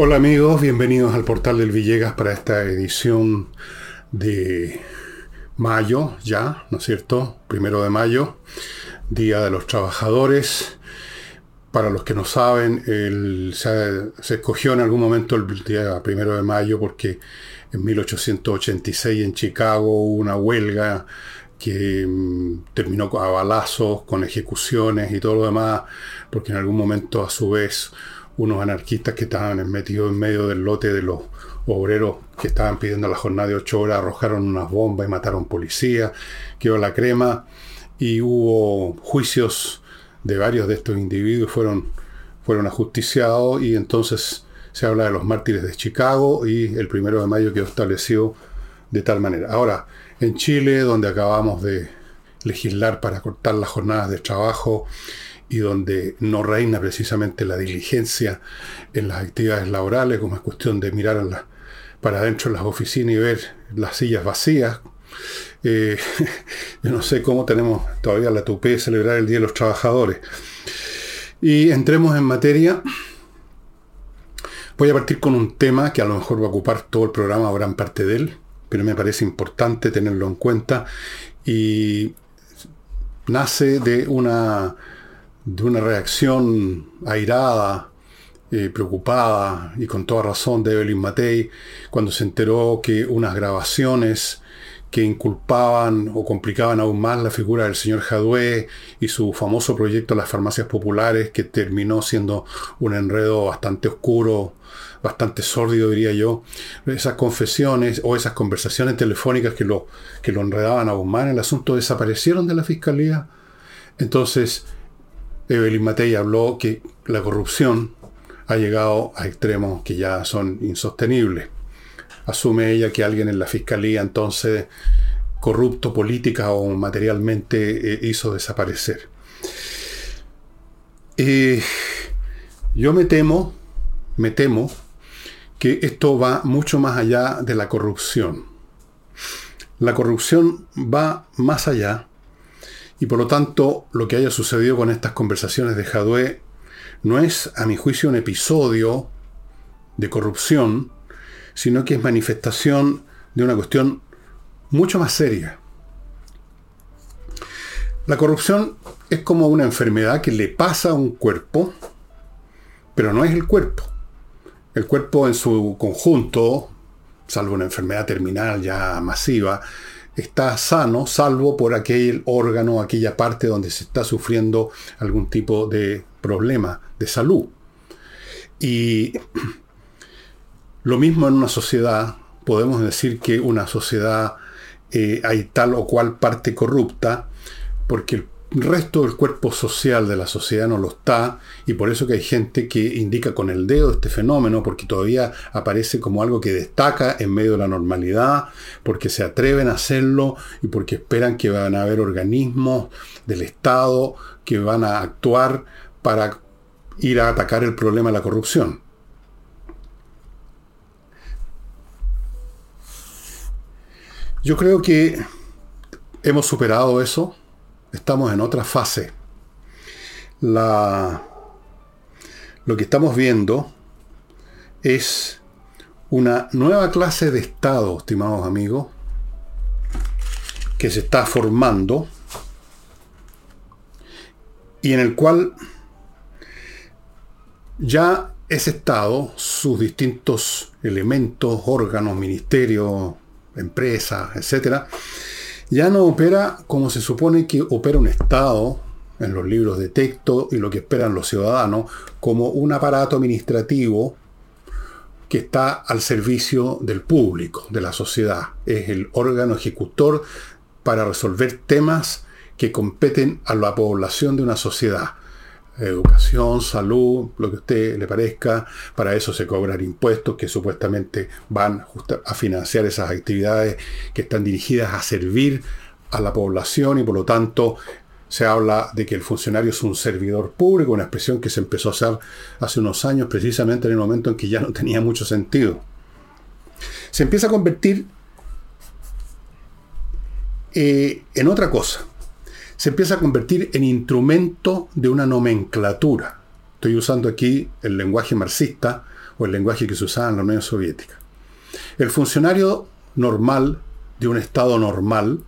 Hola amigos, bienvenidos al portal del Villegas para esta edición de mayo, ya, ¿no es cierto? Primero de mayo, Día de los Trabajadores. Para los que no saben, se, escogió en algún momento el día primero de mayo porque en 1886 en Chicago hubo una huelga que mm, terminó a balazos, con ejecuciones y todo lo demás, porque en algún momento a su vez unos anarquistas que estaban metidos en medio del lote de los obreros que estaban pidiendo la jornada de ocho horas arrojaron unas bombas y mataron policías, quedó la crema y hubo juicios de varios de estos individuos fueron, fueron ajusticiados y entonces se habla de los mártires de Chicago y el primero de mayo quedó establecido de tal manera. Ahora, en Chile, donde acabamos de legislar para cortar las jornadas de trabajo y donde no reina precisamente la diligencia en las actividades laborales, como es cuestión de mirar para adentro de las oficinas y ver las sillas vacías. Eh, yo no sé cómo tenemos todavía la tupé de celebrar el Día de los Trabajadores. Y entremos en materia. Voy a partir con un tema que a lo mejor va a ocupar todo el programa o gran parte de él, pero me parece importante tenerlo en cuenta y nace de una de una reacción airada, eh, preocupada y con toda razón de Evelyn Matei cuando se enteró que unas grabaciones que inculpaban o complicaban aún más la figura del señor Jadue y su famoso proyecto Las Farmacias Populares, que terminó siendo un enredo bastante oscuro, bastante sórdido, diría yo. Esas confesiones o esas conversaciones telefónicas que lo, que lo enredaban aún más en el asunto desaparecieron de la fiscalía. Entonces, Evelyn Matei habló que la corrupción ha llegado a extremos que ya son insostenibles. Asume ella que alguien en la fiscalía entonces corrupto política o materialmente eh, hizo desaparecer. Eh, yo me temo, me temo que esto va mucho más allá de la corrupción. La corrupción va más allá y por lo tanto, lo que haya sucedido con estas conversaciones de Jadwe no es, a mi juicio, un episodio de corrupción, sino que es manifestación de una cuestión mucho más seria. La corrupción es como una enfermedad que le pasa a un cuerpo, pero no es el cuerpo. El cuerpo en su conjunto, salvo una enfermedad terminal ya masiva, está sano, salvo por aquel órgano, aquella parte donde se está sufriendo algún tipo de problema de salud. Y lo mismo en una sociedad, podemos decir que una sociedad eh, hay tal o cual parte corrupta, porque el resto del cuerpo social de la sociedad no lo está y por eso que hay gente que indica con el dedo este fenómeno porque todavía aparece como algo que destaca en medio de la normalidad, porque se atreven a hacerlo y porque esperan que van a haber organismos del Estado que van a actuar para ir a atacar el problema de la corrupción. Yo creo que hemos superado eso estamos en otra fase. Lo que estamos viendo es una nueva clase de Estado, estimados amigos, que se está formando y en el cual ya ese Estado, sus distintos elementos, órganos, ministerios, empresas, etcétera, ya no opera como se supone que opera un Estado en los libros de texto y lo que esperan los ciudadanos, como un aparato administrativo que está al servicio del público, de la sociedad. Es el órgano ejecutor para resolver temas que competen a la población de una sociedad educación, salud, lo que a usted le parezca. Para eso se cobran impuestos que supuestamente van a financiar esas actividades que están dirigidas a servir a la población y por lo tanto se habla de que el funcionario es un servidor público, una expresión que se empezó a hacer hace unos años precisamente en el momento en que ya no tenía mucho sentido. Se empieza a convertir eh, en otra cosa se empieza a convertir en instrumento de una nomenclatura. Estoy usando aquí el lenguaje marxista o el lenguaje que se usaba en la Unión Soviética. El funcionario normal de un Estado normal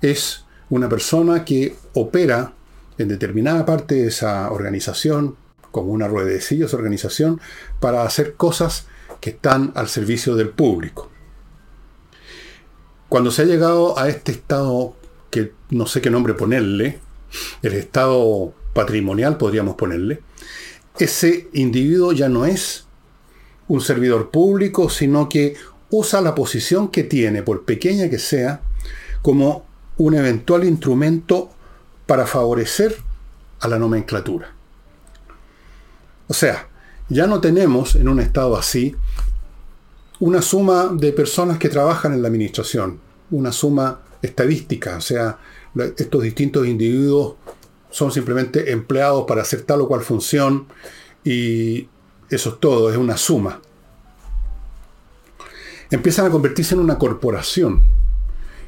es una persona que opera en determinada parte de esa organización, como una ruedecilla esa organización, para hacer cosas que están al servicio del público. Cuando se ha llegado a este estado, que no sé qué nombre ponerle, el estado patrimonial podríamos ponerle, ese individuo ya no es un servidor público, sino que usa la posición que tiene, por pequeña que sea, como un eventual instrumento para favorecer a la nomenclatura. O sea, ya no tenemos en un estado así una suma de personas que trabajan en la administración, una suma estadística, o sea, estos distintos individuos son simplemente empleados para hacer tal o cual función y eso es todo, es una suma. Empiezan a convertirse en una corporación,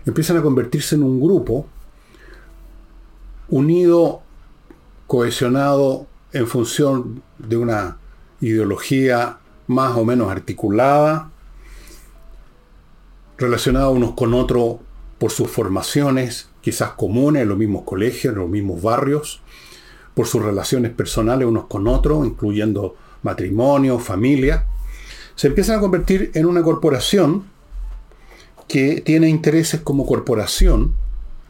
empiezan a convertirse en un grupo unido, cohesionado en función de una ideología más o menos articulada, relacionado unos con otros por sus formaciones, quizás comunes en los mismos colegios, en los mismos barrios, por sus relaciones personales unos con otros, incluyendo matrimonio, familia, se empiezan a convertir en una corporación que tiene intereses como corporación,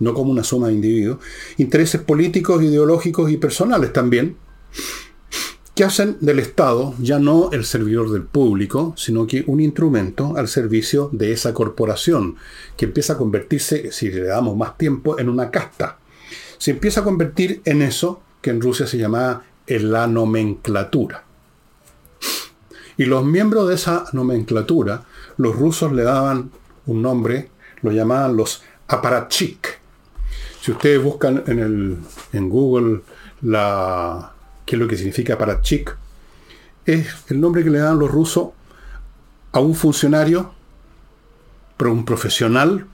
no como una suma de individuos, intereses políticos, ideológicos y personales también, que hacen del Estado ya no el servidor del público, sino que un instrumento al servicio de esa corporación, que empieza a convertirse, si le damos más tiempo, en una casta. Se empieza a convertir en eso que en Rusia se llamaba la nomenclatura. Y los miembros de esa nomenclatura, los rusos le daban un nombre, lo llamaban los aparatchik. Si ustedes buscan en, el, en Google la, qué es lo que significa para chic, es el nombre que le dan los rusos a un funcionario, pero un profesional,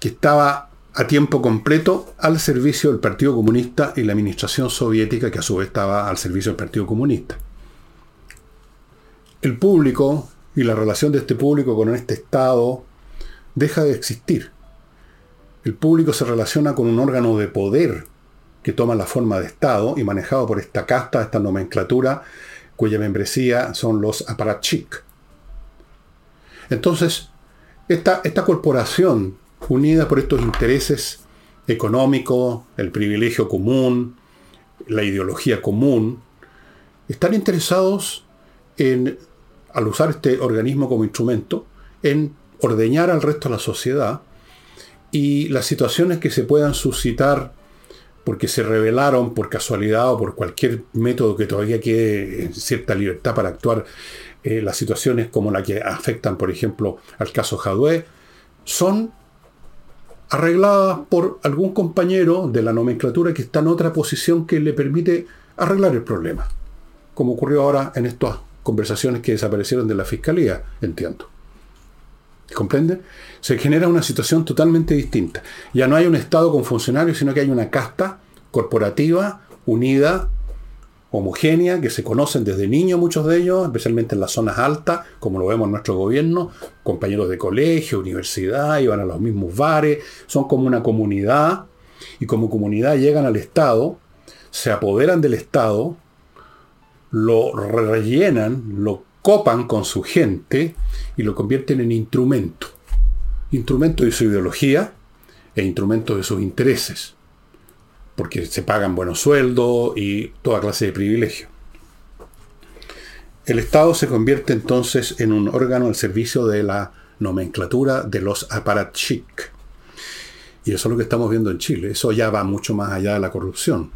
que estaba a tiempo completo al servicio del Partido Comunista y la administración soviética, que a su vez estaba al servicio del Partido Comunista. El público y la relación de este público con este Estado deja de existir. El público se relaciona con un órgano de poder que toma la forma de Estado y manejado por esta casta, esta nomenclatura, cuya membresía son los aparatchik. Entonces, esta, esta corporación, unida por estos intereses económicos, el privilegio común, la ideología común, están interesados en, al usar este organismo como instrumento, en ordeñar al resto de la sociedad y las situaciones que se puedan suscitar porque se revelaron por casualidad o por cualquier método que todavía quede cierta libertad para actuar, eh, las situaciones como la que afectan, por ejemplo, al caso Jadwe, son arregladas por algún compañero de la nomenclatura que está en otra posición que le permite arreglar el problema, como ocurrió ahora en estas conversaciones que desaparecieron de la fiscalía, entiendo. ¿Comprende? Se genera una situación totalmente distinta. Ya no hay un Estado con funcionarios, sino que hay una casta corporativa, unida, homogénea, que se conocen desde niños muchos de ellos, especialmente en las zonas altas, como lo vemos en nuestro gobierno, compañeros de colegio, universidad, iban a los mismos bares, son como una comunidad, y como comunidad llegan al Estado, se apoderan del Estado, lo rellenan, lo copan con su gente y lo convierten en instrumento. Instrumento de su ideología e instrumento de sus intereses. Porque se pagan buenos sueldos y toda clase de privilegios. El Estado se convierte entonces en un órgano al servicio de la nomenclatura de los aparatchik. Y eso es lo que estamos viendo en Chile. Eso ya va mucho más allá de la corrupción.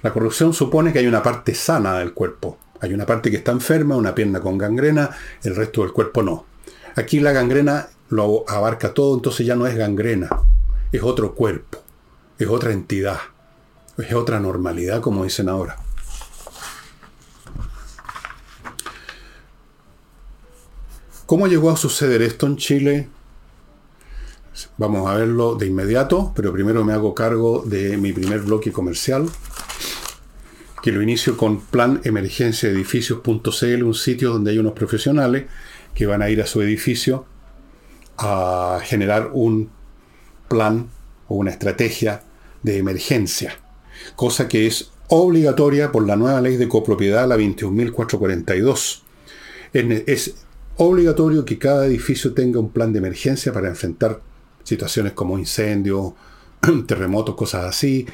La corrupción supone que hay una parte sana del cuerpo, hay una parte que está enferma, una pierna con gangrena, el resto del cuerpo no. Aquí la gangrena lo abarca todo, entonces ya no es gangrena, es otro cuerpo, es otra entidad, es otra normalidad, como dicen ahora. ¿Cómo llegó a suceder esto en Chile? Vamos a verlo de inmediato, pero primero me hago cargo de mi primer bloque comercial que lo inicio con planemergenciaedificios.cl, un sitio donde hay unos profesionales que van a ir a su edificio a generar un plan o una estrategia de emergencia, cosa que es obligatoria por la nueva ley de copropiedad, la 21.442. Es obligatorio que cada edificio tenga un plan de emergencia para enfrentar situaciones como incendios, terremotos, cosas así,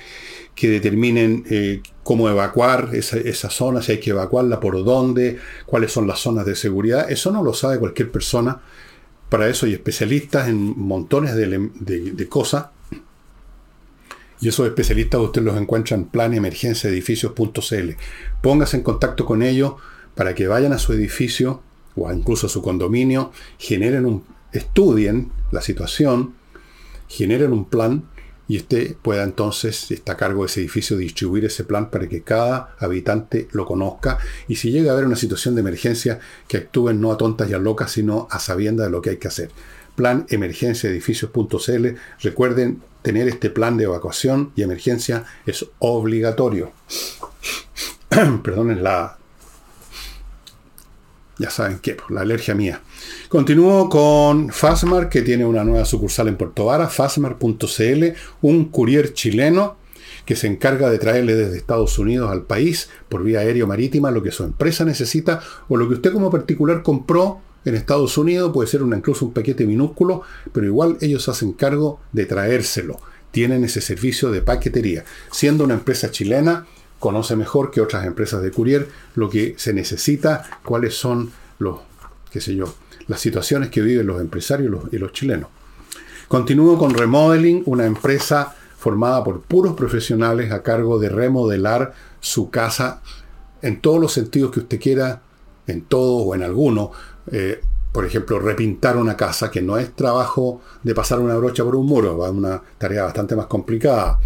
que determinen eh, cómo evacuar esa, esa, zona, si hay que evacuarla, por dónde, cuáles son las zonas de seguridad. Eso no lo sabe cualquier persona. Para eso hay especialistas en montones de, cosas. Y esos especialistas usted los encuentra en planemergenciaedificios.cl. Póngase en contacto con ellos para que vayan a su edificio o incluso a su condominio, generen un, estudien la situación, generen un plan y usted pueda entonces, si está a cargo de ese edificio, distribuir ese plan para que cada habitante lo conozca y si llega a haber una situación de emergencia, que actúen no a tontas y a locas, sino a sabienda de lo que hay que hacer. Plan emergenciaedificios.cl. Recuerden, tener este plan de evacuación y emergencia es obligatorio. Perdonen la... Ya saben qué, la alergia mía. Continúo con Fasmar, que tiene una nueva sucursal en Puerto Vara, fasmar.cl, un courier chileno que se encarga de traerle desde Estados Unidos al país por vía aérea o marítima lo que su empresa necesita o lo que usted como particular compró en Estados Unidos, puede ser una, incluso un paquete minúsculo, pero igual ellos hacen cargo de traérselo. Tienen ese servicio de paquetería. Siendo una empresa chilena, conoce mejor que otras empresas de courier lo que se necesita, cuáles son los, qué sé yo, las situaciones que viven los empresarios y los chilenos. Continúo con Remodeling, una empresa formada por puros profesionales a cargo de remodelar su casa en todos los sentidos que usted quiera, en todo o en alguno. Eh, por ejemplo, repintar una casa, que no es trabajo de pasar una brocha por un muro, es una tarea bastante más complicada.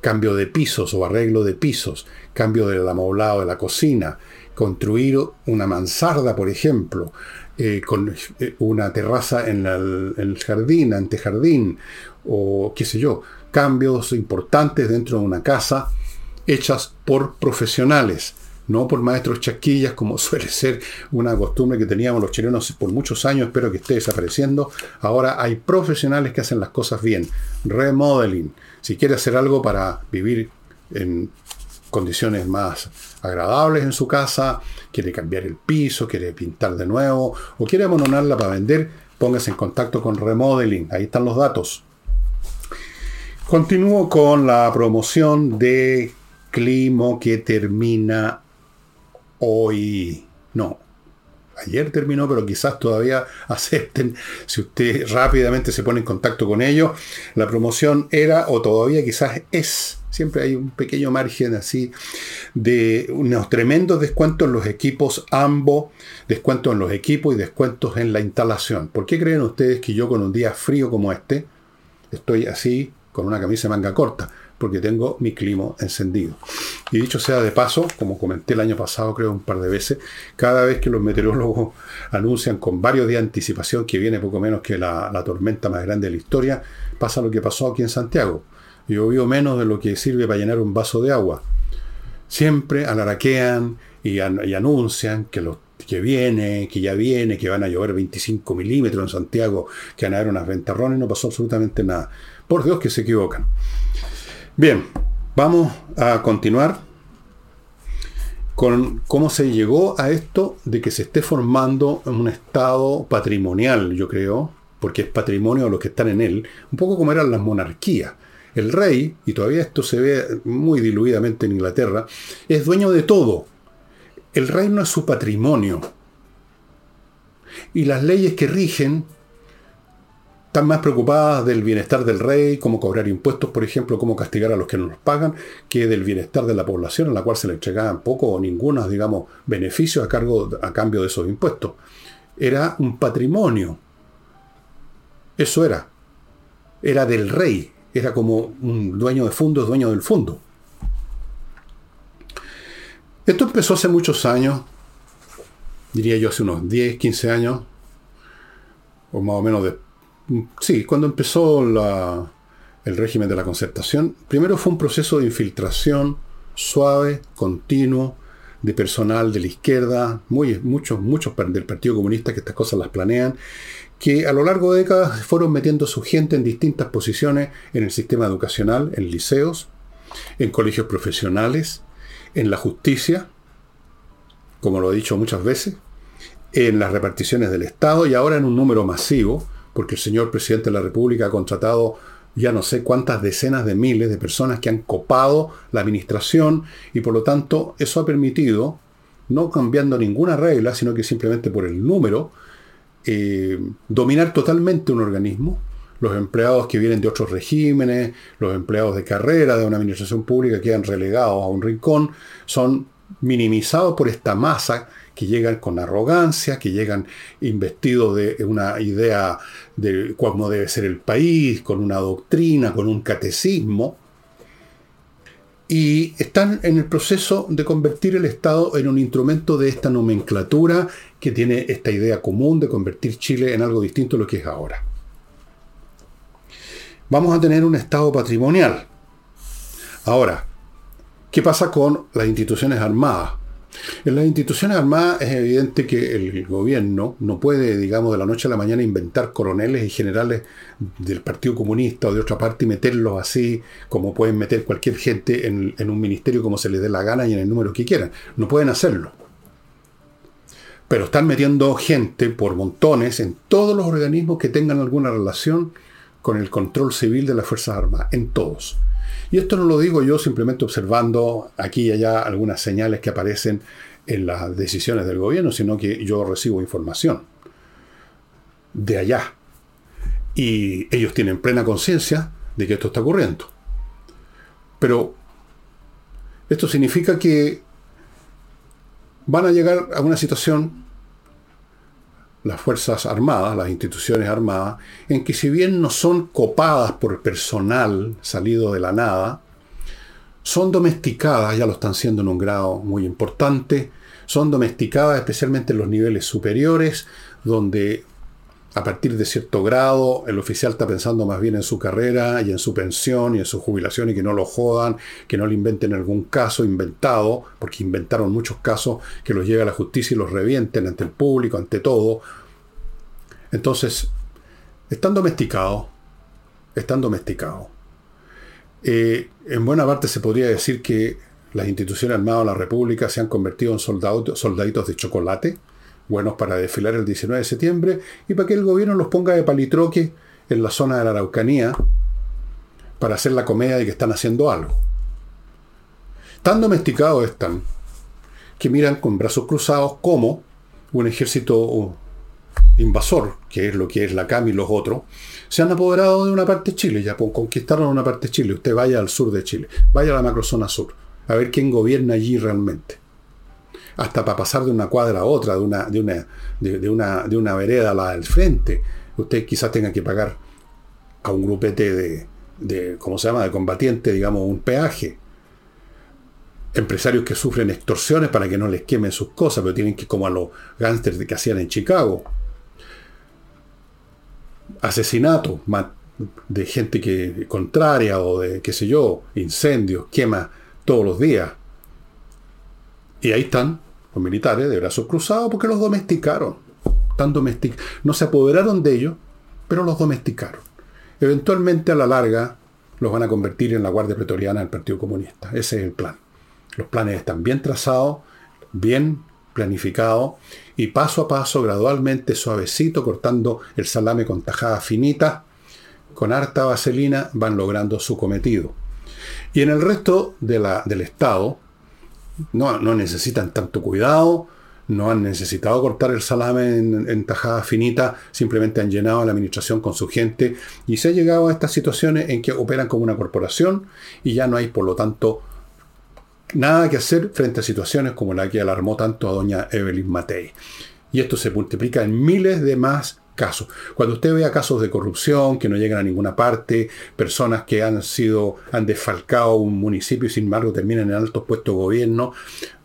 Cambio de pisos o arreglo de pisos, cambio del amoblado de la cocina, construir una mansarda, por ejemplo, eh, con eh, una terraza en, el, en el jardín, antejardín, o qué sé yo, cambios importantes dentro de una casa hechas por profesionales, no por maestros chasquillas, como suele ser una costumbre que teníamos los chilenos por muchos años, espero que esté desapareciendo. Ahora hay profesionales que hacen las cosas bien. Remodeling. Si quiere hacer algo para vivir en condiciones más agradables en su casa, quiere cambiar el piso, quiere pintar de nuevo o quiere amononarla para vender, póngase en contacto con Remodeling. Ahí están los datos. Continúo con la promoción de Climo que termina hoy. No, ayer terminó, pero quizás todavía acepten si usted rápidamente se pone en contacto con ellos. La promoción era o todavía quizás es Siempre hay un pequeño margen así de unos tremendos descuentos en los equipos ambos, descuentos en los equipos y descuentos en la instalación. ¿Por qué creen ustedes que yo con un día frío como este estoy así con una camisa de manga corta? Porque tengo mi clima encendido. Y dicho sea de paso, como comenté el año pasado creo un par de veces, cada vez que los meteorólogos anuncian con varios días de anticipación que viene poco menos que la, tormenta más grande de la historia, pasa lo que pasó aquí en Santiago llovió menos de lo que sirve para llenar un vaso de agua. Siempre alaraquean y, anuncian que, que viene, que ya viene, que van a llover 25 milímetros en Santiago, que van a haber unas ventarrones, no pasó absolutamente nada. Por Dios que se equivocan. Bien, vamos a continuar con cómo se llegó a esto de que se esté formando un estado patrimonial, yo creo, porque es patrimonio de los que están en él, un poco como eran las monarquías. El rey, y todavía esto se ve muy diluidamente en Inglaterra, es dueño de todo. El reino es su patrimonio. Y las leyes que rigen están más preocupadas del bienestar del rey, cómo cobrar impuestos, por ejemplo, cómo castigar a los que no los pagan, que del bienestar de la población, a la cual se le entregaban poco o ningunos, digamos, beneficios a, cambio de esos impuestos. Era un patrimonio. Eso era. Era del rey era como un dueño de fondos, dueño del fondo. Esto empezó hace muchos años, diría yo hace unos 10, 15 años, o más o menos de... Sí, cuando empezó el régimen de la concertación, primero fue un proceso de infiltración suave, continuo, de personal de la izquierda, muy, muchos, muchos del Partido Comunista que estas cosas las planean, que a lo largo de décadas fueron metiendo su gente en distintas posiciones en el sistema educacional, en liceos, en colegios profesionales, en la justicia, como lo he dicho muchas veces, en las reparticiones del Estado y ahora en un número masivo, porque el señor presidente de la República ha contratado ya no sé cuántas decenas de miles de personas que han copado la administración y por lo tanto eso ha permitido, no cambiando ninguna regla, sino que simplemente por el número, eh, dominar totalmente un organismo. Los empleados que vienen de otros regímenes, los empleados de carrera de una administración pública quedan relegados a un rincón, son minimizados por esta masa que llegan con arrogancia, que llegan investidos de una idea de cómo debe ser el país, con una doctrina, con un catecismo, y están en el proceso de convertir el Estado en un instrumento de esta nomenclatura que tiene esta idea común de convertir Chile en algo distinto a lo que es ahora. Vamos a tener un Estado patrimonial. Ahora, ¿qué pasa con las instituciones armadas? En las instituciones armadas es evidente que el gobierno no puede, digamos, de la noche a la mañana inventar coroneles y generales del Partido Comunista o de otra parte y meterlos así como pueden meter cualquier gente en, un ministerio como se les dé la gana y en el número que quieran. No pueden hacerlo. Pero están metiendo gente por montones en todos los organismos que tengan alguna relación con el control civil de las Fuerzas Armadas, en todos. Y esto no lo digo yo simplemente observando aquí y allá algunas señales que aparecen en las decisiones del gobierno, sino que yo recibo información de allá. Y ellos tienen plena conciencia de que esto está ocurriendo. Pero esto significa que van a llegar a una situación las Fuerzas Armadas, las instituciones armadas, en que si bien no son copadas por personal salido de la nada, son domesticadas, ya lo están siendo en un grado muy importante, son domesticadas especialmente en los niveles superiores, donde a partir de cierto grado el oficial está pensando más bien en su carrera y en su pensión y en su jubilación y que no lo jodan, que no le inventen algún caso inventado, porque inventaron muchos casos que los lleve a la justicia y los revienten ante el público, ante todo. Entonces, están domesticados, están domesticados. Eh, en buena parte se podría decir que las instituciones armadas de la República se han convertido en soldados, soldaditos de chocolate, buenos para desfilar el 19 de septiembre y para que el gobierno los ponga de palitroque en la zona de la Araucanía para hacer la comedia de que están haciendo algo. Tan domesticados están que miran con brazos cruzados como un ejército invasor, que es lo que es la CAM y los otros, se han apoderado de una parte de Chile, ya conquistaron una parte de Chile. Usted vaya al sur de Chile, vaya a la macrozona sur, a ver quién gobierna allí realmente hasta para pasar de una cuadra a otra, de una, de una, de, una, de una vereda a la del frente, usted quizás tenga que pagar a un grupete de, de, ¿cómo se llama?, de combatiente, digamos, un peaje. Empresarios que sufren extorsiones para que no les quemen sus cosas, pero tienen que, como a los gángsters que hacían en Chicago. Asesinatos de gente que contraria o de, qué sé yo, incendios, quema todos los días. Y ahí están los militares de brazos cruzados porque los domesticaron. Tan domestic no se apoderaron de ellos, pero los domesticaron. Eventualmente a la larga los van a convertir en la Guardia Pretoriana del Partido Comunista. Ese es el plan. Los planes están bien trazados, bien planificados y paso a paso, gradualmente, suavecito, cortando el salame con tajada finita, con harta vaselina, van logrando su cometido. Y en el resto de la, del Estado, no, necesitan tanto cuidado, no han necesitado cortar el salame en, tajada finita, simplemente han llenado la administración con su gente y se ha llegado a estas situaciones en que operan como una corporación y ya no hay, por lo tanto, nada que hacer frente a situaciones como la que alarmó tanto a doña Evelyn Matei. Y esto se multiplica en miles de más casos. Cuando usted vea casos de corrupción que no llegan a ninguna parte, personas que han sido, han desfalcado un municipio y sin embargo terminan en altos puestos de gobierno,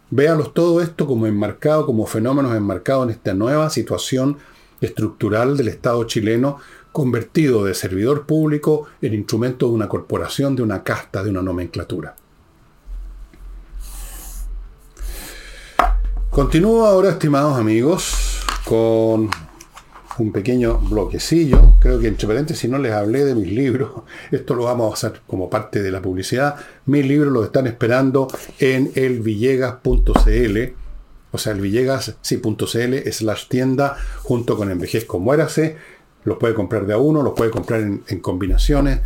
véalos todo esto como enmarcado, como fenómenos enmarcados en esta nueva situación estructural del Estado chileno, convertido de servidor público en instrumento de una corporación, de una casta, de una nomenclatura. Continúo ahora, estimados amigos, con un pequeño bloquecillo. Creo que entre paréntesis no les hablé de mis libros. Esto lo vamos a hacer como parte de la publicidad. Mis libros los están esperando en elvillegas.cl. O sea, el Villegas, sí, slash tienda, junto con Envejezco Muérase. Los puede comprar de a uno, los puede comprar en, en combinaciones.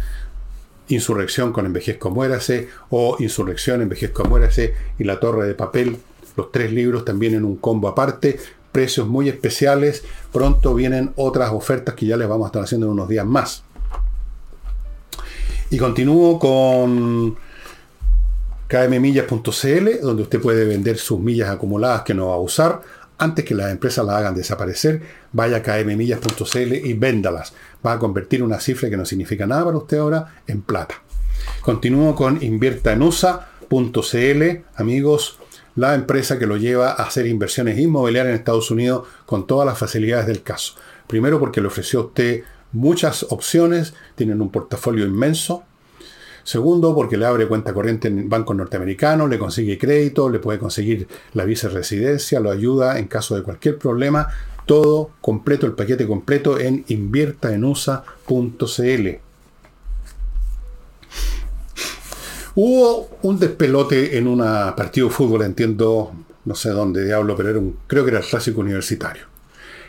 Insurrección con Envejezco Muérase o Insurrección, Envejezco Muérase y La Torre de Papel. Los tres libros también en un combo aparte precios muy especiales. Pronto vienen otras ofertas que ya les vamos a estar haciendo en unos días más. Y continúo con kmmillas.cl, donde usted puede vender sus millas acumuladas que no va a usar. Antes que las empresas las hagan desaparecer, vaya a kmmillas.cl y véndalas. Va a convertir una cifra que no significa nada para usted ahora en plata. Continúo con inviertaenusa.cl, amigos la empresa que lo lleva a hacer inversiones inmobiliarias en Estados Unidos con todas las facilidades del caso. Primero porque le ofreció a usted muchas opciones, tienen un portafolio inmenso. Segundo, porque le abre cuenta corriente en bancos norteamericanos, le consigue crédito, le puede conseguir la visa residencia, lo ayuda en caso de cualquier problema. Todo completo, el paquete completo en inviertaenusa.cl. Hubo un despelote en un partido de fútbol, entiendo, no sé dónde diablo, pero era un, creo que era el clásico universitario.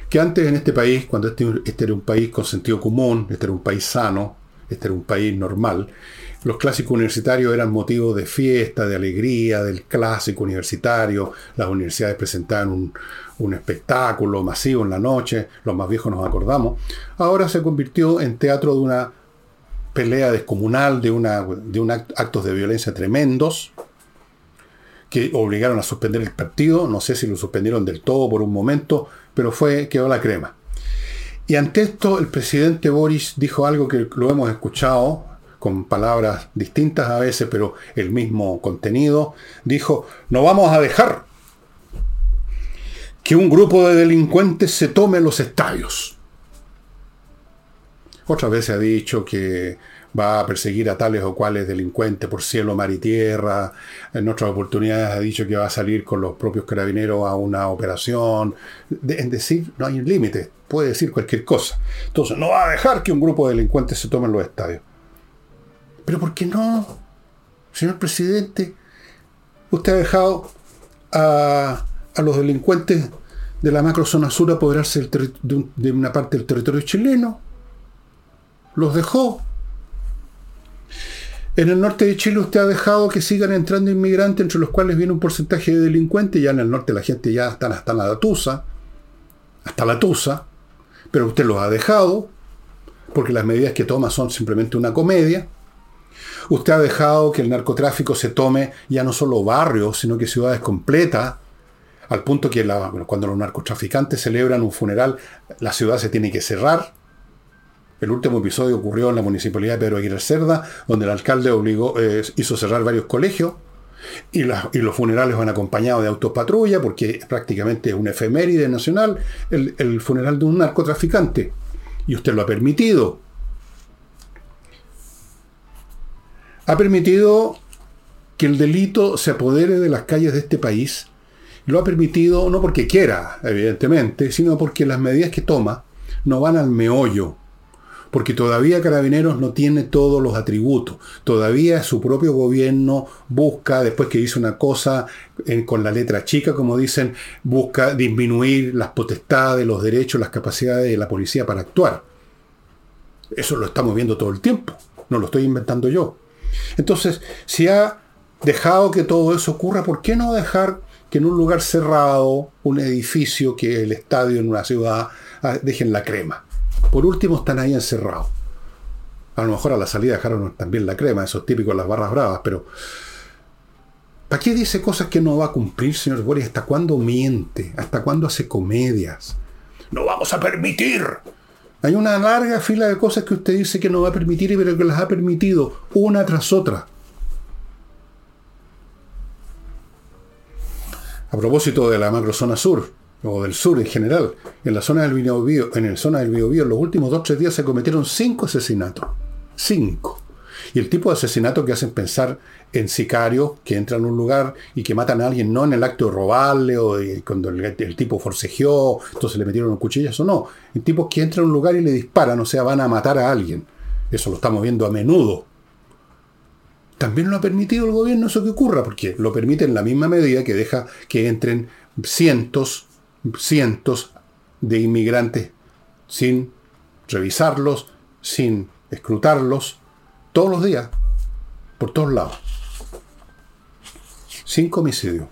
Que antes en este país, cuando este, este, era un país con sentido común, este era un país sano, este era un país normal, los clásicos universitarios eran motivo de fiesta, de alegría, del clásico universitario, las universidades presentaban un, un espectáculo masivo en la noche, los más viejos nos acordamos, ahora se convirtió en teatro de una pelea descomunal, de, una, de un actos de violencia tremendos, que obligaron a suspender el partido. No sé si lo suspendieron del todo por un momento, pero fue, quedó la crema. Y ante esto, el presidente Boris dijo algo que lo hemos escuchado con palabras distintas a veces, pero el mismo contenido. Dijo, no vamos a dejar que un grupo de delincuentes se tome los estadios. Otras veces ha dicho que va a perseguir a tales o cuales delincuentes por cielo, mar y tierra. En otras oportunidades ha dicho que va a salir con los propios carabineros a una operación. en decir, no hay límite, puede decir cualquier cosa. Entonces, no va a dejar que un grupo de delincuentes se tomen los estadios. Pero ¿por qué no? Señor presidente, usted ha dejado a, a los delincuentes de la macrozona sur apoderarse de, de una parte del territorio chileno los dejó. En el norte de Chile usted ha dejado que sigan entrando inmigrantes, entre los cuales viene un porcentaje de delincuentes. Ya en el norte la gente ya está hasta la tusa, hasta la tusa, pero usted los ha dejado, porque las medidas que toma son simplemente una comedia. Usted ha dejado que el narcotráfico se tome ya no solo barrios, sino que ciudades completas, al punto que cuando los narcotraficantes celebran un funeral, la ciudad se tiene que cerrar el último episodio ocurrió en la municipalidad de Pedro Aguirre Cerda, donde el alcalde obligó, eh, hizo cerrar varios colegios. Y, los funerales van acompañados de autopatrulla, porque prácticamente es un efeméride nacional el, el funeral de un narcotraficante. Y usted lo ha permitido. Ha permitido que el delito se apodere de las calles de este país. Lo ha permitido no porque quiera, evidentemente, sino porque las medidas que toma no van al meollo porque todavía Carabineros no tiene todos los atributos. Todavía su propio gobierno busca, después que hizo una cosa con la letra chica, como dicen, busca disminuir las potestades, los derechos, las capacidades de la policía para actuar. Eso lo estamos viendo todo el tiempo, no lo estoy inventando yo. Entonces, si ha dejado que todo eso ocurra, ¿por qué no dejar que en un lugar cerrado, un edificio que el estadio en una ciudad, ah, dejen la crema? Por último, están ahí encerrados. A lo mejor a la salida dejaron también la crema, esos típicos las barras bravas, pero. ¿Para qué dice cosas que no va a cumplir, señor Boris? ¿Hasta cuándo miente? ¿Hasta cuándo hace comedias? No vamos a permitir. Hay una larga fila de cosas que usted dice que no va a permitir, pero que las ha permitido una tras otra. A propósito de la macrozona sur, o del sur en general, en la zona del Biobío, en el zona del Biobío, en los últimos dos o tres días se cometieron cinco asesinatos. Cinco. Y el tipo de asesinato que hacen pensar en sicarios que entran a un lugar y que matan a alguien, no en el acto de robarle o cuando el, tipo forcejeó, entonces le metieron un cuchillo, eso no. En tipos que entran a un lugar y le disparan, o sea, van a matar a alguien. Eso lo estamos viendo a menudo. También lo ha permitido el gobierno eso que ocurra, porque lo permite en la misma medida que deja que entren cientos, cientos de inmigrantes sin revisarlos, sin escrutarlos, todos los días, por todos lados. Cinco homicidios.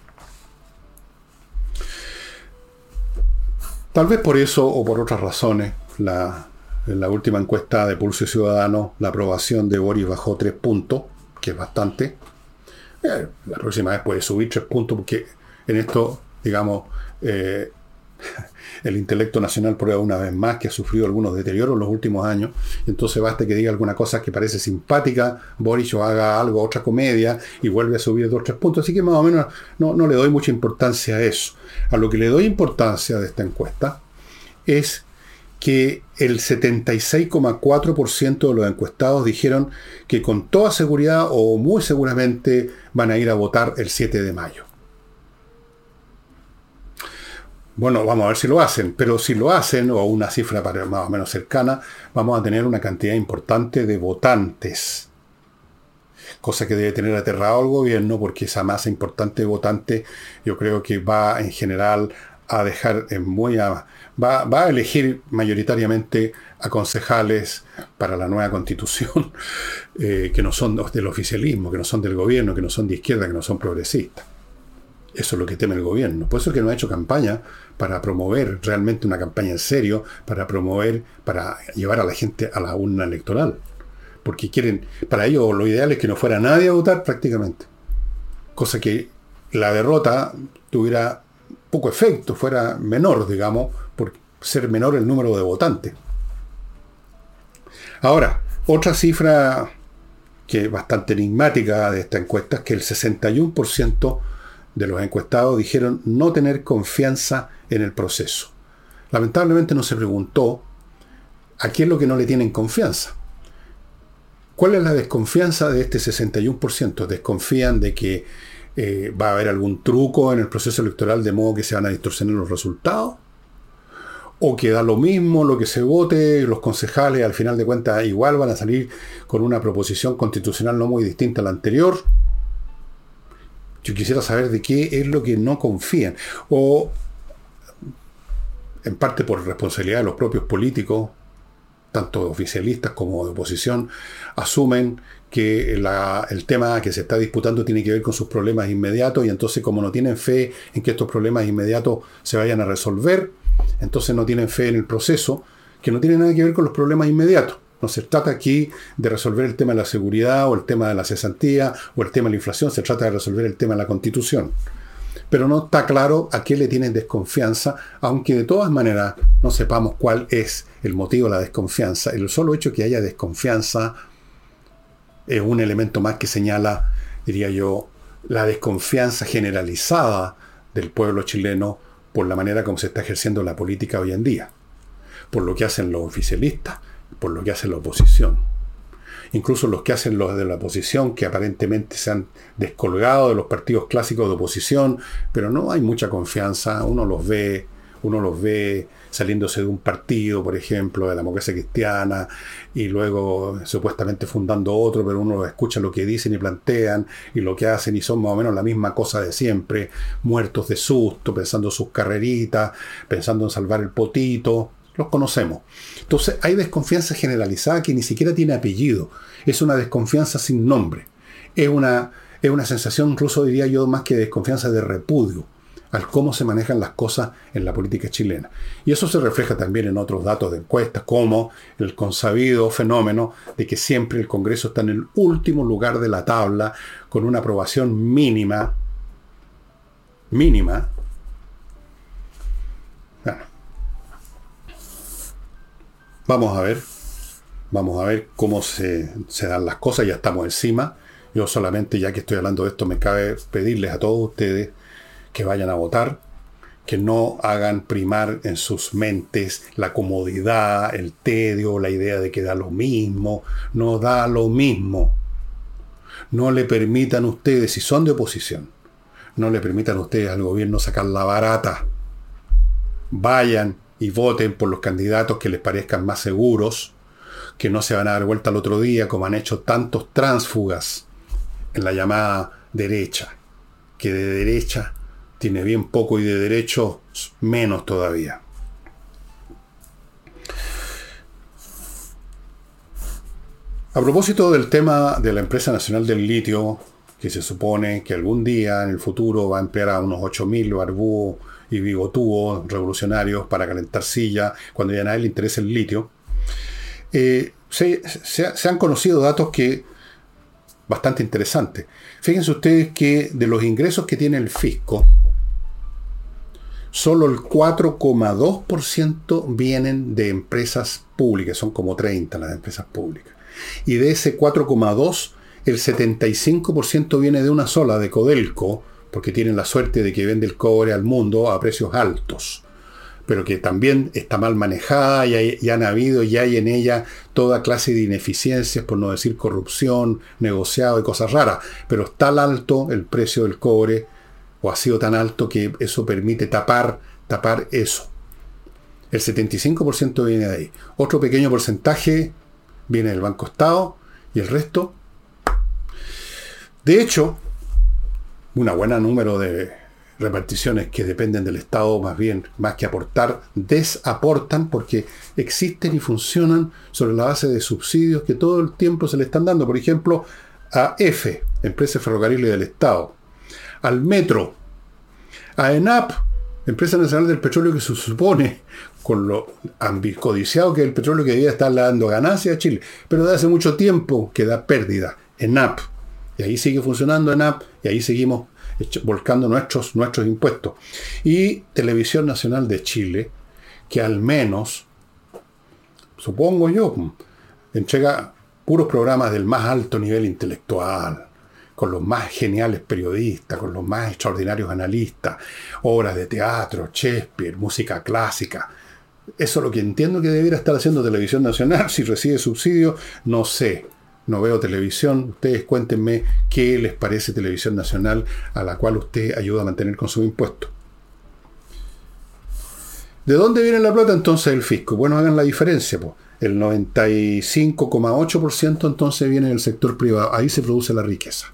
Tal vez por eso o por otras razones, la, en la última encuesta de Pulso Ciudadano, la aprobación de Boris bajó tres puntos, que es bastante. Eh, la próxima vez puede subir tres puntos porque en esto, digamos, eh, el intelecto nacional prueba una vez más que ha sufrido algunos deterioros en los últimos años. Entonces basta que diga alguna cosa que parece simpática, Boris o haga algo, otra comedia, y vuelve a subir dos o tres puntos. Así que más o menos no, no le doy mucha importancia a eso. A lo que le doy importancia de esta encuesta es que el 76,4% de los encuestados dijeron que con toda seguridad o muy seguramente van a ir a votar el 7 de mayo. Bueno, vamos a ver si lo hacen, pero si lo hacen, o una cifra más o menos cercana, vamos a tener una cantidad importante de votantes. Cosa que debe tener aterrado al gobierno, porque esa masa importante de votantes yo creo que va en general a dejar muy va, va, a elegir mayoritariamente a concejales para la nueva constitución eh, que no son del oficialismo, que no son del gobierno, que no son de izquierda, que no son progresistas. Eso es lo que teme el gobierno. Por eso es que no ha hecho campaña para promover realmente una campaña en serio, para promover, para llevar a la gente a la urna electoral. Porque quieren, para ellos lo ideal es que no fuera nadie a votar prácticamente. Cosa que la derrota tuviera poco efecto, fuera menor, digamos, por ser menor el número de votantes. Ahora, otra cifra que es bastante enigmática de esta encuesta es que el 61% de los encuestados dijeron no tener confianza en el proceso. Lamentablemente no se preguntó a quién es lo que no le tienen confianza. ¿Cuál es la desconfianza de este 61%? ¿Desconfían de que eh, va a haber algún truco en el proceso electoral de modo que se van a distorsionar los resultados? ¿O que da lo mismo lo que se vote, los concejales al final de cuentas igual van a salir con una proposición constitucional no muy distinta a la anterior? Yo quisiera saber de qué es lo que no confían. O, en parte por responsabilidad de los propios políticos, tanto oficialistas como de oposición, asumen que el tema que se está disputando tiene que ver con sus problemas inmediatos y entonces como no tienen fe en que estos problemas inmediatos se vayan a resolver, entonces no tienen fe en el proceso, que no tiene nada que ver con los problemas inmediatos. No se trata aquí de resolver el tema de la seguridad o el tema de la cesantía o el tema de la inflación, se trata de resolver el tema de la constitución. Pero no está claro a qué le tienen desconfianza, aunque de todas maneras no sepamos cuál es el motivo de la desconfianza. El solo hecho que haya desconfianza es un elemento más que señala, diría yo, la desconfianza generalizada del pueblo chileno por la manera como se está ejerciendo la política hoy en día, por lo que hacen los oficialistas, por lo que hace la oposición. Incluso los que hacen los de la oposición, que aparentemente se han descolgado de los partidos clásicos de oposición, pero no hay mucha confianza, uno los ve, uno los ve saliéndose de un partido, por ejemplo, de la democracia cristiana, y luego supuestamente fundando otro, pero uno escucha lo que dicen y plantean, y lo que hacen, y son más o menos la misma cosa de siempre, muertos de susto, pensando sus carreritas, pensando en salvar el potito, los conocemos. Entonces hay desconfianza generalizada que ni siquiera tiene apellido. Es una desconfianza sin nombre. Es una, es una sensación, incluso diría yo, más que desconfianza de repudio al cómo se manejan las cosas en la política chilena. Y eso se refleja también en otros datos de encuestas, como el consabido fenómeno de que siempre el Congreso está en el último lugar de la tabla, con una aprobación mínima, mínima, Vamos a ver, vamos a ver cómo se, dan las cosas, ya estamos encima. Yo solamente, ya que estoy hablando de esto, me cabe pedirles a todos ustedes que vayan a votar, que no hagan primar en sus mentes la comodidad, el tedio, la idea de que da lo mismo. No da lo mismo. no le permitan ustedes, si son de oposición, no le permitan ustedes al gobierno sacar la barata. Vayan y voten por los candidatos que les parezcan más seguros, que no se van a dar vuelta al otro día como han hecho tantos tránsfugas en la llamada derecha, que de derecha tiene bien poco y de derecho menos todavía. A propósito del tema de la empresa nacional del litio, que se supone que algún día en el futuro va a emplear a unos 8.000 barbúos y bigotúos revolucionarios para calentar silla cuando ya a nadie le interesa el litio, eh, se, se, han conocido datos que bastante interesantes. Fíjense ustedes que de los ingresos que tiene el fisco, solo el 4,2% vienen de empresas públicas, son como 30 las empresas públicas y de ese 4,2, el 75% viene de una sola, de Codelco, porque tienen la suerte de que vende el cobre al mundo a precios altos, pero que también está mal manejada y, han habido y hay en ella toda clase de ineficiencias, por no decir corrupción, negociado y cosas raras, pero es tan alto el precio del cobre, o ha sido tan alto que eso permite tapar, tapar eso. El 75% viene de ahí. Otro pequeño porcentaje viene del Banco Estado y el resto. De hecho, una buena número de reparticiones que dependen del Estado más bien, más que aportar, desaportan porque existen y funcionan sobre la base de subsidios que todo el tiempo se le están dando. Por ejemplo, a F, Empresa Ferrocarril del Estado, al Metro, a ENAP, Empresa Nacional del Petróleo que se supone con lo ambicodiciado que es el petróleo que debía estar dando ganancias a Chile, pero de hace mucho tiempo que da pérdida, ENAP. Y ahí sigue funcionando ENAP y ahí seguimos volcando nuestros, nuestros impuestos. Y Televisión Nacional de Chile, que al menos, supongo yo, entrega puros programas del más alto nivel intelectual, con los más geniales periodistas, con los más extraordinarios analistas, obras de teatro, Shakespeare, música clásica, eso es lo que entiendo que debiera estar haciendo Televisión Nacional. Si recibe subsidio, no sé. No veo televisión. Ustedes cuéntenme qué les parece Televisión Nacional a la cual usted ayuda a mantener con su impuesto. ¿De dónde viene la plata entonces el fisco? Bueno, hagan la diferencia. El 95,8% entonces viene del sector privado. Ahí se produce la riqueza.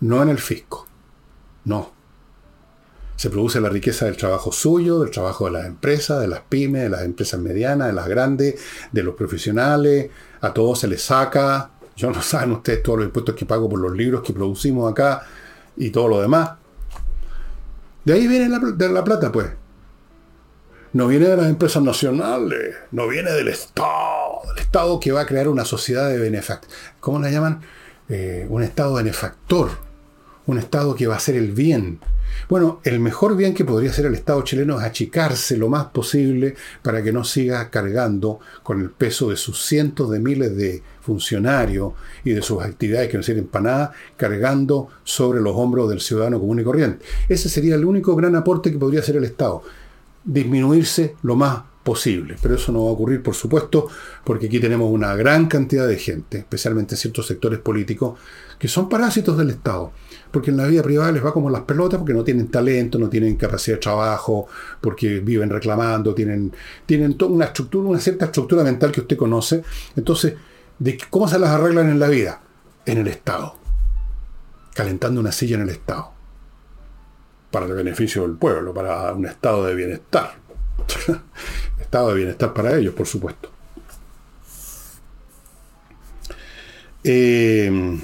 No en el fisco. No se produce la riqueza del trabajo suyo, del trabajo de las empresas, de las pymes, de las empresas medianas, de las grandes, de los profesionales, a todos se les saca, yo no saben ustedes todos los impuestos que pago por los libros que producimos acá y todo lo demás. De ahí viene la, de la plata, pues. No viene de las empresas nacionales, no viene del Estado, del Estado que va a crear una sociedad de benefactores. ¿Cómo la llaman? Eh, un Estado benefactor, un Estado que va a hacer el bien, bueno, el mejor bien que podría hacer el Estado chileno es achicarse lo más posible para que no siga cargando con el peso de sus cientos de miles de funcionarios y de sus actividades que no sirven para nada, cargando sobre los hombros del ciudadano común y corriente. Ese sería el único gran aporte que podría hacer el Estado. Disminuirse lo más posible. Pero eso no va a ocurrir, por supuesto, porque aquí tenemos una gran cantidad de gente, especialmente ciertos sectores políticos, que son parásitos del Estado porque en la vida privada les va como las pelotas, porque no tienen talento, no tienen capacidad de trabajo, porque viven reclamando, tienen, tienen toda una estructura, una cierta estructura mental que usted conoce. Entonces, ¿de ¿cómo se las arreglan en la vida? En el Estado. Calentando una silla en el Estado. Para el beneficio del pueblo, para un estado de bienestar. estado de bienestar para ellos, por supuesto. Eh,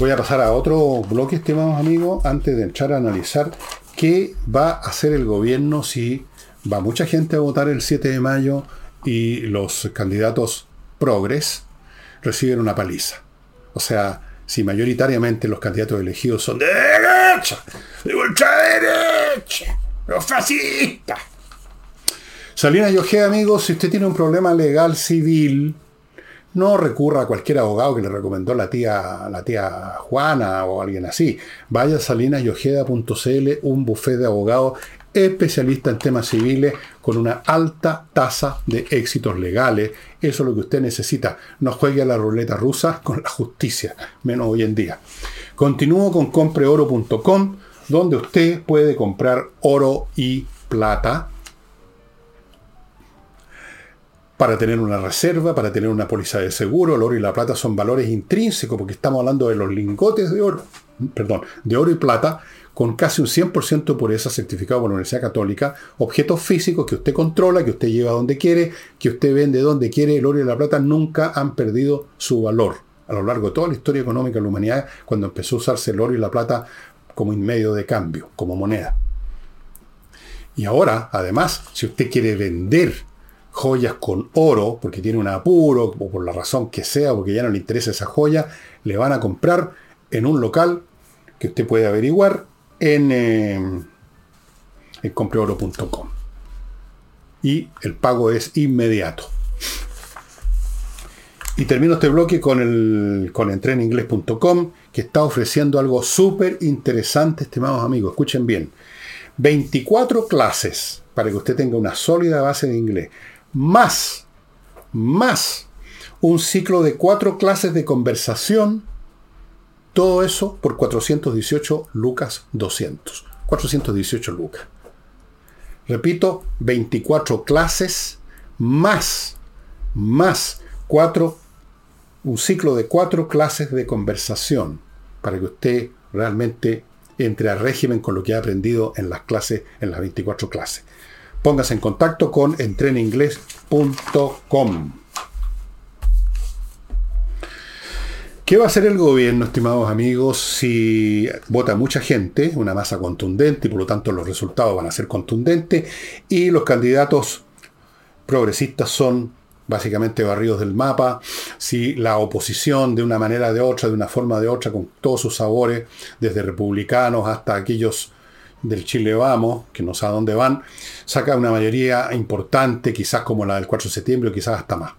Voy a pasar a otro bloque, estimados amigos, antes de entrar a analizar qué va a hacer el gobierno si va mucha gente a votar el 7 de mayo y los candidatos progres reciben una paliza. O sea, si mayoritariamente los candidatos elegidos son de derecha, de ultraderecha, los fascistas. Salina Yojea, amigos, si usted tiene un problema legal civil, no recurra a cualquier abogado que le recomendó la tía, la tía Juana o alguien así. Vaya a salinasyojeda.cl, un buffet de abogados especialista en temas civiles con una alta tasa de éxitos legales. Eso es lo que usted necesita. No juegue a la ruleta rusa con la justicia, menos hoy en día. Continúo con compreoro.com, donde usted puede comprar oro y plata para tener una reserva, para tener una póliza de seguro. El oro y la plata son valores intrínsecos porque estamos hablando de los lingotes de oro, perdón, de oro y plata con casi un 100% de pureza certificado por la Universidad Católica, objetos físicos que usted controla, que usted lleva donde quiere, que usted vende donde quiere, el oro y la plata nunca han perdido su valor. A lo largo de toda la historia económica de la humanidad, cuando empezó a usarse el oro y la plata como medio de cambio, como moneda. Y ahora, además, si usted quiere vender joyas con oro, porque tiene un apuro, o por la razón que sea, porque ya no le interesa esa joya, le van a comprar en un local que usted puede averiguar en, eh, compreoro.com. Y el pago es inmediato. Y termino este bloque con el con entreninglés.com, que está ofreciendo algo súper interesante, estimados amigos. Escuchen bien. 24 clases para que usted tenga una sólida base de inglés más, más un ciclo de cuatro clases de conversación, todo eso por 418 lucas 200. 418 lucas. Repito, 24 clases más, más cuatro, un ciclo de cuatro clases de conversación para que usted realmente entre a régimen con lo que ha aprendido en las clases, en las 24 clases. Póngase en contacto con entreninglés.com. ¿Qué va a hacer el gobierno, estimados amigos, si vota mucha gente, una masa contundente, y por lo tanto los resultados van a ser contundentes, y los candidatos progresistas son básicamente barridos del mapa, si la oposición de una manera de otra, de una forma de otra, con todos sus sabores, desde republicanos hasta aquellos del Chile Vamos, que no sabe dónde van, saca una mayoría importante, quizás como la del 4 de septiembre o quizás hasta más.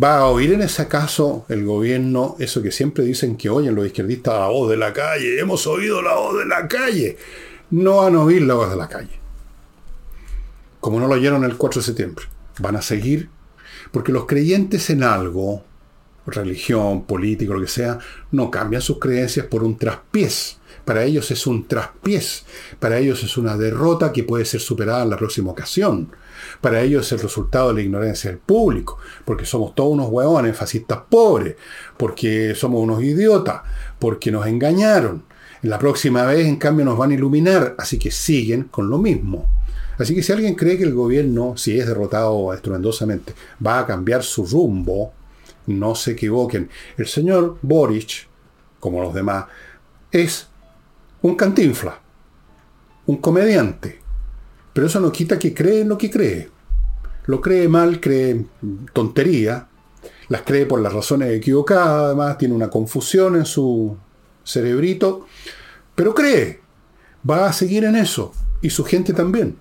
¿Va a oír en ese caso el gobierno eso que siempre dicen que oyen los izquierdistas, la voz de la calle? Hemos oído la voz de la calle. No van a oír la voz de la calle. Como no lo oyeron el 4 de septiembre. Van a seguir. Porque los creyentes en algo, religión, político, lo que sea, no cambian sus creencias por un traspiés para ellos es un traspiés, para ellos es una derrota que puede ser superada en la próxima ocasión. Para ellos es el resultado de la ignorancia del público, porque somos todos unos hueones fascistas pobres, porque somos unos idiotas, porque nos engañaron. La próxima vez, en cambio, nos van a iluminar, así que siguen con lo mismo. Así que si alguien cree que el gobierno, si es derrotado estruendosamente, va a cambiar su rumbo, no se equivoquen. El señor Boric, como los demás, es un cantinfla, un comediante. Pero eso no quita que cree en lo que cree. Lo cree mal, cree tontería, las cree por las razones equivocadas, además tiene una confusión en su cerebrito, pero cree, va a seguir en eso, y su gente también.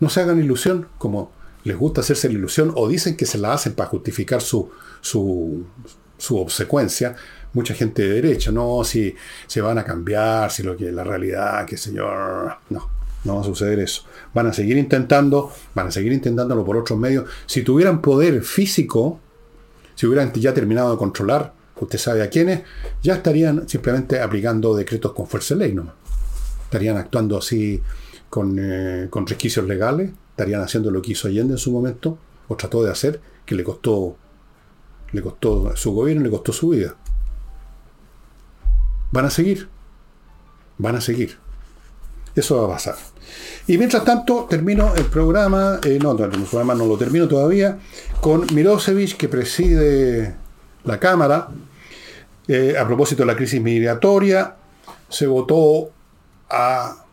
No se hagan ilusión, como les gusta hacerse la ilusión, o dicen que se la hacen para justificar su, su, su obsecuencia, mucha gente de derecha, no, si se van a cambiar, si lo que la realidad, qué señor, no, no va a suceder eso. Van a seguir intentando, van a seguir intentándolo por otros medios. Si tuvieran poder físico, si hubieran ya terminado de controlar, usted sabe a quiénes, ya estarían simplemente aplicando decretos con fuerza de ley, ¿no? Estarían actuando así con, eh, con resquicios legales, estarían haciendo lo que hizo Allende en su momento, o trató de hacer, que le costó, le costó su gobierno, le costó su vida. Van a seguir. Van a seguir. Eso va a pasar. Y mientras tanto, termino el programa, eh, no, el programa no lo termino todavía, con Mirosevic, que preside la Cámara, eh, a propósito de la crisis migratoria, se votó a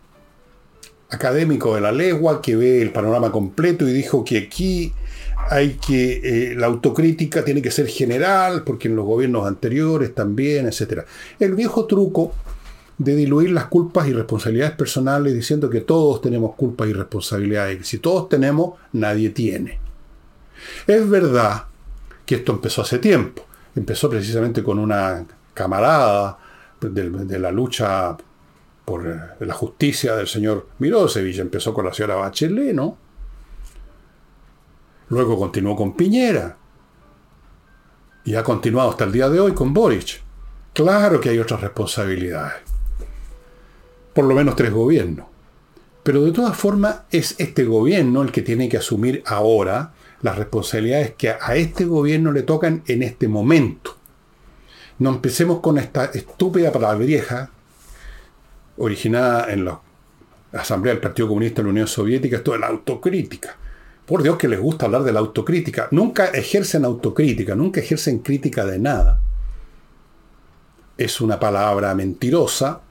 académico de la legua que ve el panorama completo y dijo que aquí hay que, eh, la autocrítica tiene que ser general, porque en los gobiernos anteriores también, etc. El viejo truco de diluir las culpas y responsabilidades personales diciendo que todos tenemos culpas y responsabilidades, y si todos tenemos, nadie tiene. Es verdad que esto empezó hace tiempo, empezó precisamente con una camarada de, de la lucha por eh, la justicia del señor Mirosevich. Empezó con la señora Bachelet, ¿no? Luego continuó con Piñera. Y ha continuado hasta el día de hoy con Boric. Claro que hay otras responsabilidades. Por lo menos tres gobiernos. Pero de todas formas es este gobierno el que tiene que asumir ahora las responsabilidades que a este gobierno le tocan en este momento. No empecemos con esta estúpida palabra vieja, originada en la Asamblea del Partido Comunista de la Unión Soviética, esto de la autocrítica. Por Dios que les gusta hablar de la autocrítica. Nunca ejercen autocrítica, nunca ejercen crítica de nada. Es una palabra mentirosa,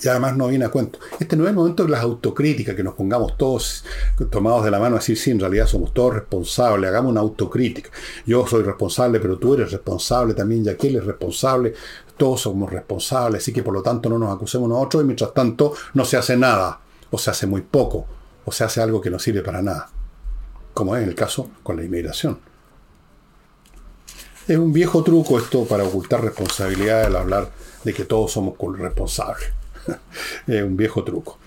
y además no viene a cuento. Este no es el momento de las autocríticas, que nos pongamos todos tomados de la mano a decir, sí, en realidad somos todos responsables, hagamos una autocrítica. Yo soy responsable, pero tú eres responsable también, y aquel es responsable, todos somos responsables, así que por lo tanto no nos acusemos nosotros y mientras tanto no se hace nada, o se hace muy poco, o se hace algo que no sirve para nada, como es el caso con la inmigración. Es un viejo truco esto para ocultar responsabilidad al hablar de que todos somos responsables. es un viejo truco.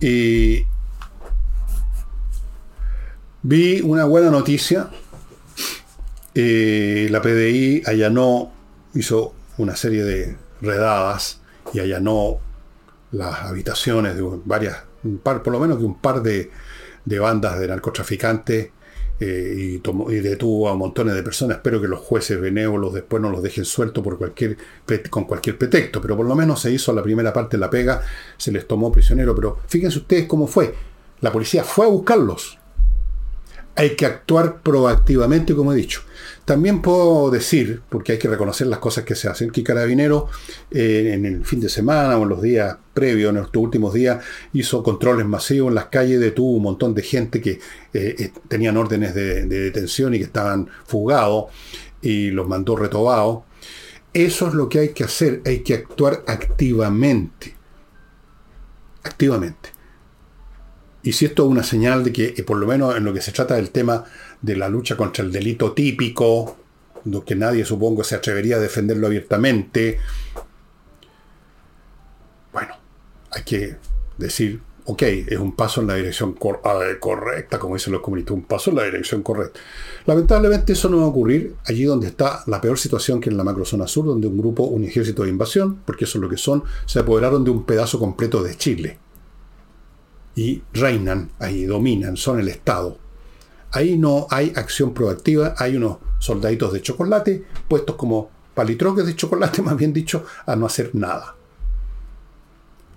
Y vi una buena noticia. Eh, la PDI allanó, hizo una serie de redadas y allanó las habitaciones de varias, un par, por lo menos que un par de, de bandas de narcotraficantes eh, y, detuvo a montones de personas. Espero que los jueces benévolos después no los dejen sueltos por cualquier, con cualquier pretexto, pero por lo menos se hizo la primera parte de la pega, se les tomó prisionero, pero fíjense ustedes cómo fue. La policía fue a buscarlos. Hay que actuar proactivamente, como he dicho. También puedo decir, porque hay que reconocer las cosas que se hacen, que Carabinero eh, en el fin de semana o en los días previos, en estos últimos días, hizo controles masivos en las calles, detuvo un montón de gente que eh, eh, tenían órdenes de, detención y que estaban fugados y los mandó retobados. Eso es lo que hay que hacer, hay que actuar activamente. Activamente. Y si esto es una señal de que, por lo menos en lo que se trata del tema de la lucha contra el delito típico, que nadie supongo se atrevería a defenderlo abiertamente. Bueno, hay que decir, ok, es un paso en la dirección ah, correcta, como dicen los comunistas, un paso en la dirección correcta. Lamentablemente eso no va a ocurrir allí donde está la peor situación que en la macrozona sur, donde un grupo, un ejército de invasión, porque eso es lo que son, se apoderaron de un pedazo completo de Chile. Y reinan ahí, dominan, son el Estado. Ahí no hay acción proactiva, hay unos soldaditos de chocolate puestos como palitroques de chocolate, más bien dicho, a no hacer nada.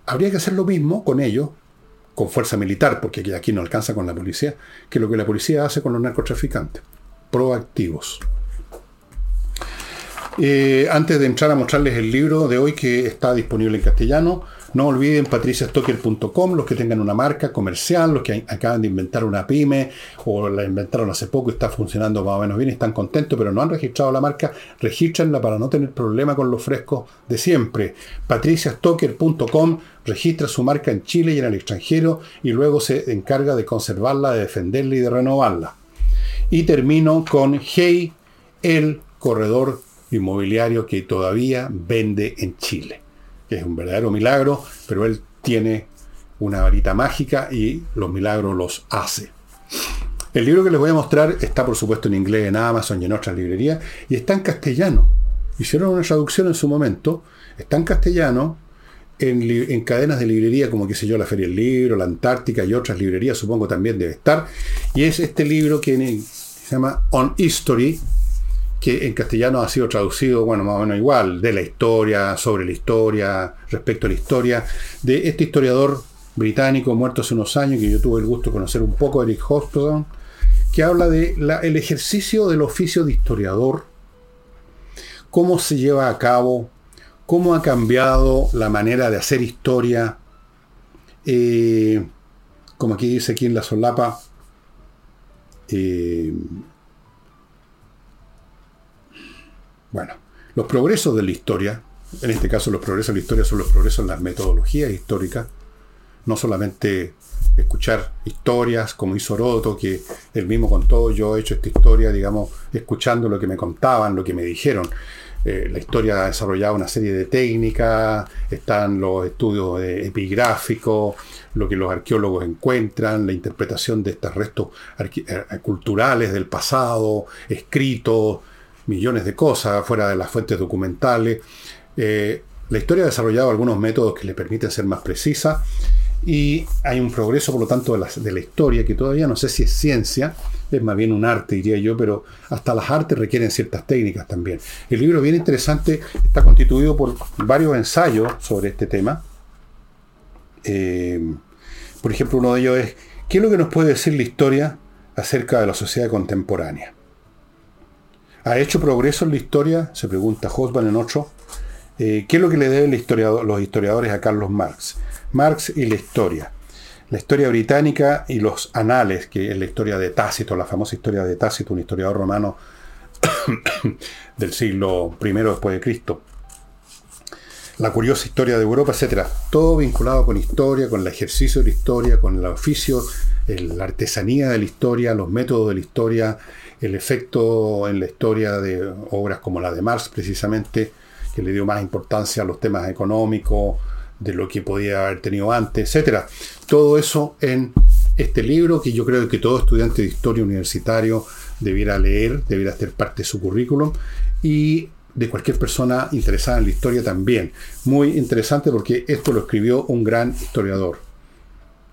Habría que hacer lo mismo con ellos, con fuerza militar, porque aquí no alcanza con la policía, que lo que la policía hace con los narcotraficantes. Proactivos. Eh, antes de entrar a mostrarles el libro de hoy que está disponible en castellano, no olviden patriciastocker.com, los que tengan una marca comercial, los que acaban de inventar una pyme o la inventaron hace poco y está funcionando más o menos bien están contentos, pero no han registrado la marca, regístrenla para no tener problema con los frescos de siempre. patriciastocker.com registra su marca en Chile y en el extranjero y luego se encarga de conservarla, de defenderla y de renovarla. Y termino con Hey, el corredor inmobiliario que todavía vende en Chile es un verdadero milagro, pero él tiene una varita mágica y los milagros los hace. El libro que les voy a mostrar está por supuesto en inglés en Amazon y en otras librerías y está en castellano. Hicieron una traducción en su momento, está en castellano, en, cadenas de librería como, qué sé yo, la Feria del Libro, la Antártica y otras librerías, supongo también debe estar. Y es este libro que se llama On History, que en castellano ha sido traducido, bueno, más o menos igual, de la historia, sobre la historia, respecto a la historia, de este historiador británico muerto hace unos años, que yo tuve el gusto de conocer un poco, Eric Hobsbawm, que habla de ejercicio del oficio de historiador, cómo se lleva a cabo, cómo ha cambiado la manera de hacer historia, eh, como aquí dice aquí en la solapa, eh, Bueno, los progresos de la historia, en este caso los progresos de la historia son los progresos en las metodologías históricas, no solamente escuchar historias como hizo Oroto, que él mismo contó, yo he hecho esta historia, digamos, escuchando lo que me contaban, lo que me dijeron. eh, la historia ha desarrollado una serie de técnicas, están los estudios epigráficos, lo que los arqueólogos encuentran, la interpretación de estos restos eh, culturales del pasado, escritos, millones de cosas fuera de las fuentes documentales. Eh, la historia ha desarrollado algunos métodos que le permiten ser más precisa y hay un progreso, por lo tanto, de la, de la, historia que todavía no sé si es ciencia, es más bien un arte, diría yo, pero hasta las artes requieren ciertas técnicas también. El libro bien interesante está constituido por varios ensayos sobre este tema. Eh, por ejemplo, uno de ellos es, ¿qué es lo que nos puede decir la historia acerca de la sociedad contemporánea? ¿Ha hecho progreso en la historia? Se pregunta Hosban en otro. Eh, ¿Qué es lo que le deben los historiadores a Carlos Marx? Marx y la historia. La historia británica y los anales, que es la historia de Tácito, la famosa historia de Tácito, un historiador romano del siglo I después de Cristo. La curiosa historia de Europa, etc. Todo vinculado con historia, con el ejercicio de la historia, con el oficio, la artesanía de la historia, los métodos de la historia, el efecto en la historia de obras como la de Marx, precisamente, que le dio más importancia a los temas económicos, de lo que podía haber tenido antes, etcétera. Todo eso en este libro que yo creo que todo estudiante de historia universitario debiera leer, debiera ser parte de su currículum y de cualquier persona interesada en la historia también. Muy interesante porque esto lo escribió un gran historiador.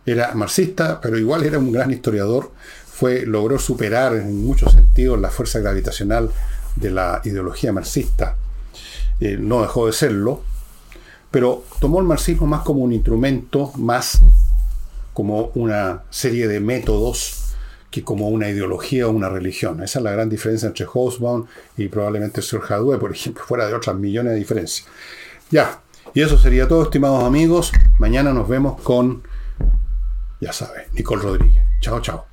Era marxista, pero igual era un gran historiador. Fue, logró superar en muchos sentidos la fuerza gravitacional de la ideología marxista. Eh, no dejó de serlo, pero tomó el marxismo más como un instrumento, más como una serie de métodos que como una ideología o una religión. Esa es la gran diferencia entre Hobsbawm y probablemente Sir Hadwe, por ejemplo, fuera de otras millones de diferencias. Ya, y eso sería todo, estimados amigos. Mañana nos vemos con, ya saben, Nicole Rodríguez. Chao, chao.